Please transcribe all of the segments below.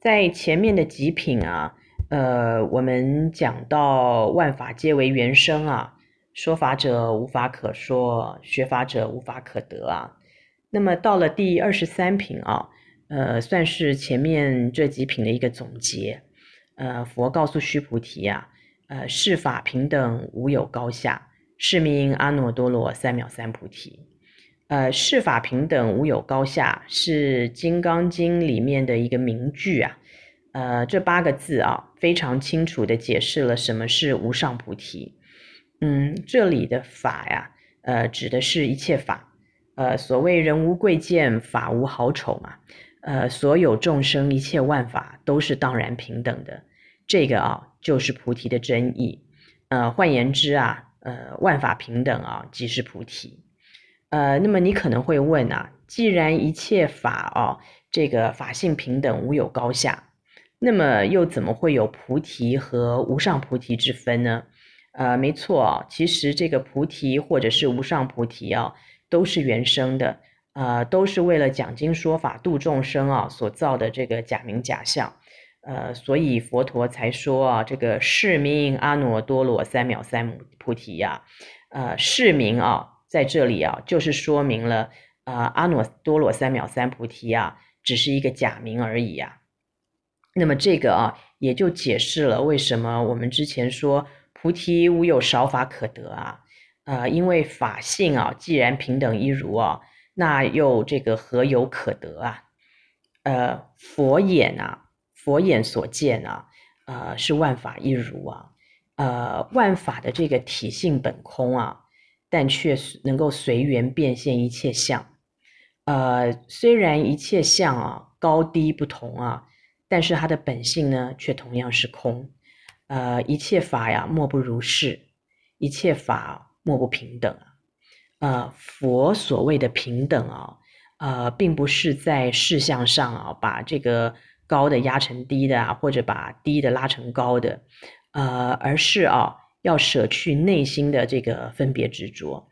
在前面的几品啊，呃，我们讲到万法皆为缘生啊，说法者无法可说，学法者无法可得啊。那么到了第二十三品啊，呃，算是前面这几品的一个总结。呃，佛告诉须菩提啊，呃，是法平等，无有高下，是名阿耨多罗三藐三菩提。呃，是法平等，无有高下，是《金刚经》里面的一个名句啊。呃，这八个字啊，非常清楚地解释了什么是无上菩提。嗯，这里的法呀，呃，指的是一切法。呃，所谓人无贵贱，法无好丑嘛。呃，所有众生一切万法都是当然平等的。这个啊，就是菩提的真义。呃，换言之啊，呃，万法平等啊，即是菩提。呃，那么你可能会问啊，既然一切法哦，这个法性平等，无有高下，那么又怎么会有菩提和无上菩提之分呢？呃，没错，其实这个菩提或者是无上菩提啊，都是原生的，呃，都是为了讲经说法度众生啊所造的这个假名假相，呃，所以佛陀才说啊，这个是名阿耨多罗三藐三菩提呀，呃，是名啊。在这里啊，就是说明了啊，阿耨多罗三藐三菩提啊，只是一个假名而已啊。那么这个啊，也就解释了为什么我们之前说菩提无有少法可得啊。呃，因为法性啊，既然平等一如啊，那又这个何有可得啊？呃，佛眼啊，佛眼所见啊，呃，是万法一如啊。呃，万法的这个体性本空啊。但却能够随缘变现一切相，呃，虽然一切相啊高低不同啊，但是它的本性呢却同样是空，呃，一切法呀莫不如是，一切法莫不平等，呃，佛所谓的平等啊，呃，并不是在事相上啊把这个高的压成低的啊，或者把低的拉成高的，呃，而是啊。要舍去内心的这个分别执着，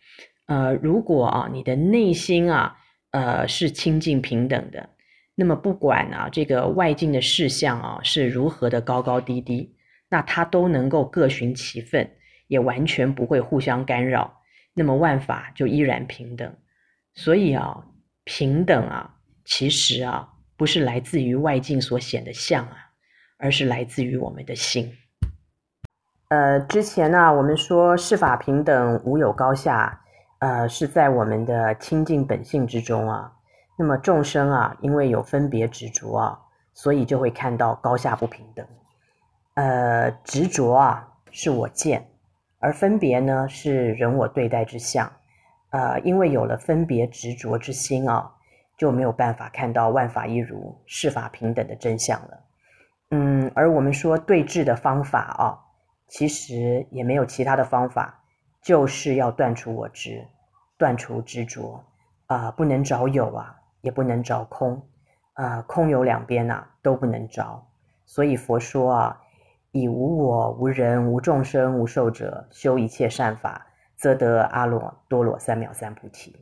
呃，如果啊，你的内心啊，呃，是清净平等的，那么不管啊，这个外境的事相啊是如何的高高低低，那它都能够各循其分，也完全不会互相干扰，那么万法就依然平等。所以啊，平等啊，其实啊，不是来自于外境所显的相啊，而是来自于我们的心。呃，之前呢，我们说是法平等，无有高下，呃，是在我们的清净本性之中啊。那么众生啊，因为有分别执着啊，所以就会看到高下不平等。呃，执着啊，是我见，而分别呢，是人我对待之相。呃，因为有了分别执着之心啊，就没有办法看到万法一如、是法平等的真相了。嗯，而我们说对治的方法啊。其实也没有其他的方法，就是要断除我执，断除执着，啊、不能找有啊，也不能找空，啊、空有两边呐、啊，都不能找。所以佛说啊，以无我、无人、无众生、无寿者修一切善法，则得阿耨多罗三藐三菩提。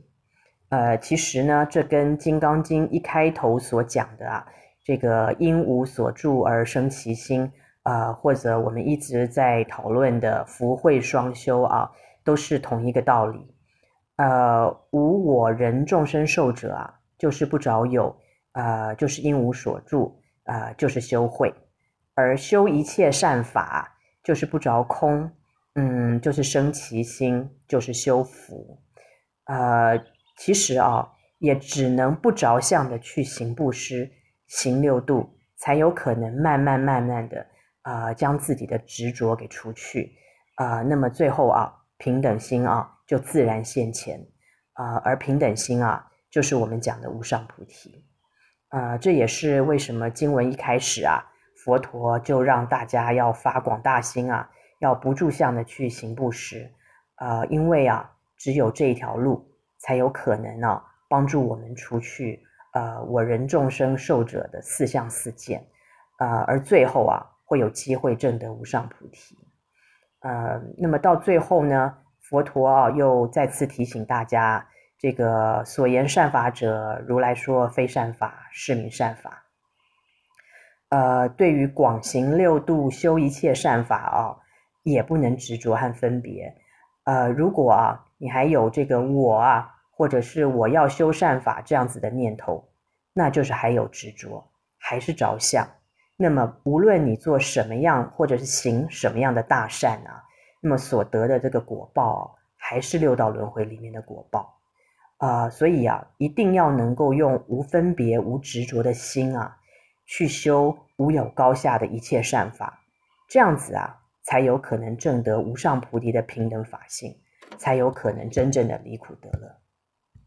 呃，其实呢，这跟《金刚经》一开头所讲的啊，这个因无所住而生其心。啊、或者我们一直在讨论的福慧双修啊，都是同一个道理。呃，无我人众生寿者啊，就是不着有，呃，就是因无所住，呃，就是修慧；而修一切善法，就是不着空，嗯，就是生其心，就是修福。呃，其实啊，也只能不着相的去行布施、行六度，才有可能慢慢慢慢的。啊、将自己的执着给除去，啊、那么最后啊，平等心啊就自然现前，啊、而平等心啊，就是我们讲的无上菩提，啊、这也是为什么经文一开始啊，佛陀就让大家要发广大心啊，要不住相的去行布施，啊、因为啊，只有这一条路才有可能啊，帮助我们除去呃我人众生寿者的四相四见，啊、而最后啊。会有机会证得无上菩提，呃，那么到最后呢，佛陀啊又再次提醒大家，这个所言善法者，如来说非善法，是名善法。呃，对于广行六度修一切善法啊，也不能执着和分别。呃，如果啊，你还有这个我啊，或者是我要修善法这样子的念头，那就是还有执着，还是着相。那么，无论你做什么样，或者是行什么样的大善啊，那么所得的这个果报，还是六道轮回里面的果报。啊、所以啊，一定要能够用无分别、无执着的心啊，去修无有高下的一切善法，这样子啊，才有可能证得无上菩提的平等法性，才有可能真正的离苦得乐。